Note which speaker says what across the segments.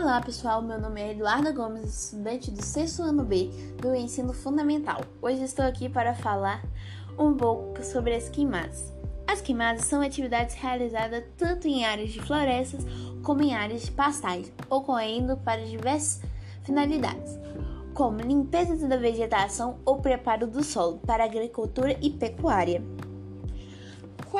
Speaker 1: Olá pessoal, meu nome é Eduarda Gomes, estudante do sexto ano B do ensino fundamental. Hoje estou aqui para falar um pouco sobre as queimadas. As queimadas são atividades realizadas tanto em áreas de florestas como em áreas de pastais, ocorrendo para diversas finalidades, como limpeza da vegetação ou preparo do solo para agricultura e pecuária.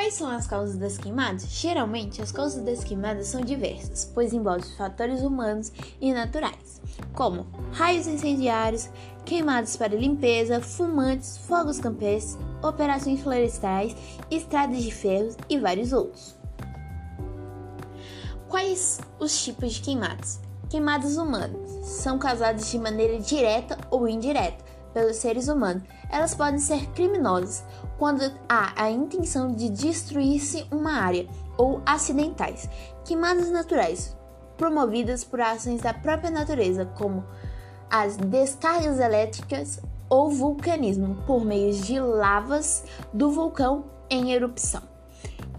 Speaker 1: Quais são as causas das queimadas? Geralmente, as causas das queimadas são diversas, pois envolvem fatores humanos e naturais, como raios incendiários, queimadas para limpeza, fumantes, fogos campestres, operações florestais, estradas de ferro e vários outros. Quais os tipos de queimadas? Queimadas humanas são causadas de maneira direta ou indireta pelos seres humanos. Elas podem ser criminosas quando há a intenção de destruir-se uma área ou acidentais. Queimadas naturais, promovidas por ações da própria natureza, como as descargas elétricas ou vulcanismo, por meio de lavas do vulcão em erupção,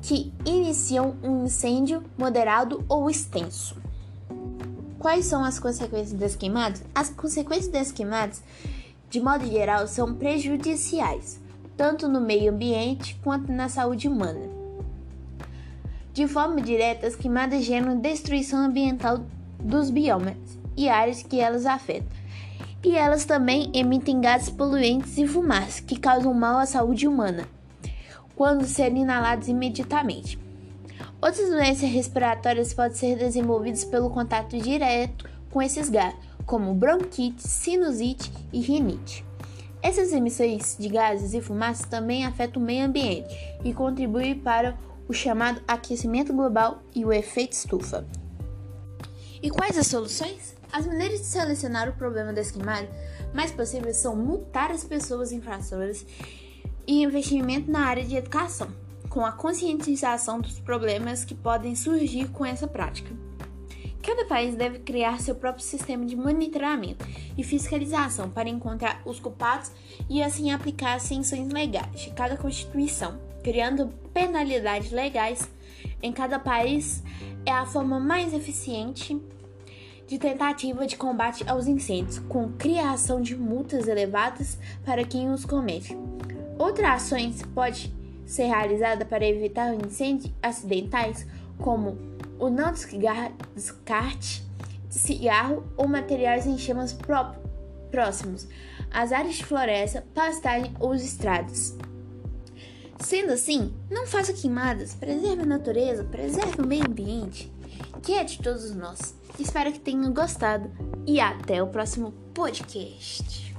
Speaker 1: que iniciam um incêndio moderado ou extenso. Quais são as consequências das queimadas? As consequências das queimadas de modo geral, são prejudiciais, tanto no meio ambiente quanto na saúde humana. De forma direta, as queimadas geram destruição ambiental dos biomas e áreas que elas afetam. E elas também emitem gases poluentes e fumaças que causam mal à saúde humana, quando serem inalados imediatamente. Outras doenças respiratórias podem ser desenvolvidas pelo contato direto com esses gases, como bronquite, sinusite e rinite. Essas emissões de gases e fumaças também afetam o meio ambiente e contribuem para o chamado aquecimento global e o efeito estufa. E quais as soluções? As maneiras de solucionar o problema das queimadas mais possíveis são multar as pessoas infrações e investimento na área de educação, com a conscientização dos problemas que podem surgir com essa prática. Cada país deve criar seu próprio sistema de monitoramento e fiscalização para encontrar os culpados e assim aplicar as sanções legais de cada constituição, criando penalidades legais em cada país é a forma mais eficiente de tentativa de combate aos incêndios, com criação de multas elevadas para quem os comete. Outras ações pode ser realizada para evitar incêndios acidentais, como o não descarte de cigarro ou materiais em chamas próximos às áreas de floresta, pastagem ou estradas. Sendo assim, não faça queimadas, preserve a natureza, preserve o meio ambiente, que é de todos nós. Espero que tenham gostado e até o próximo podcast.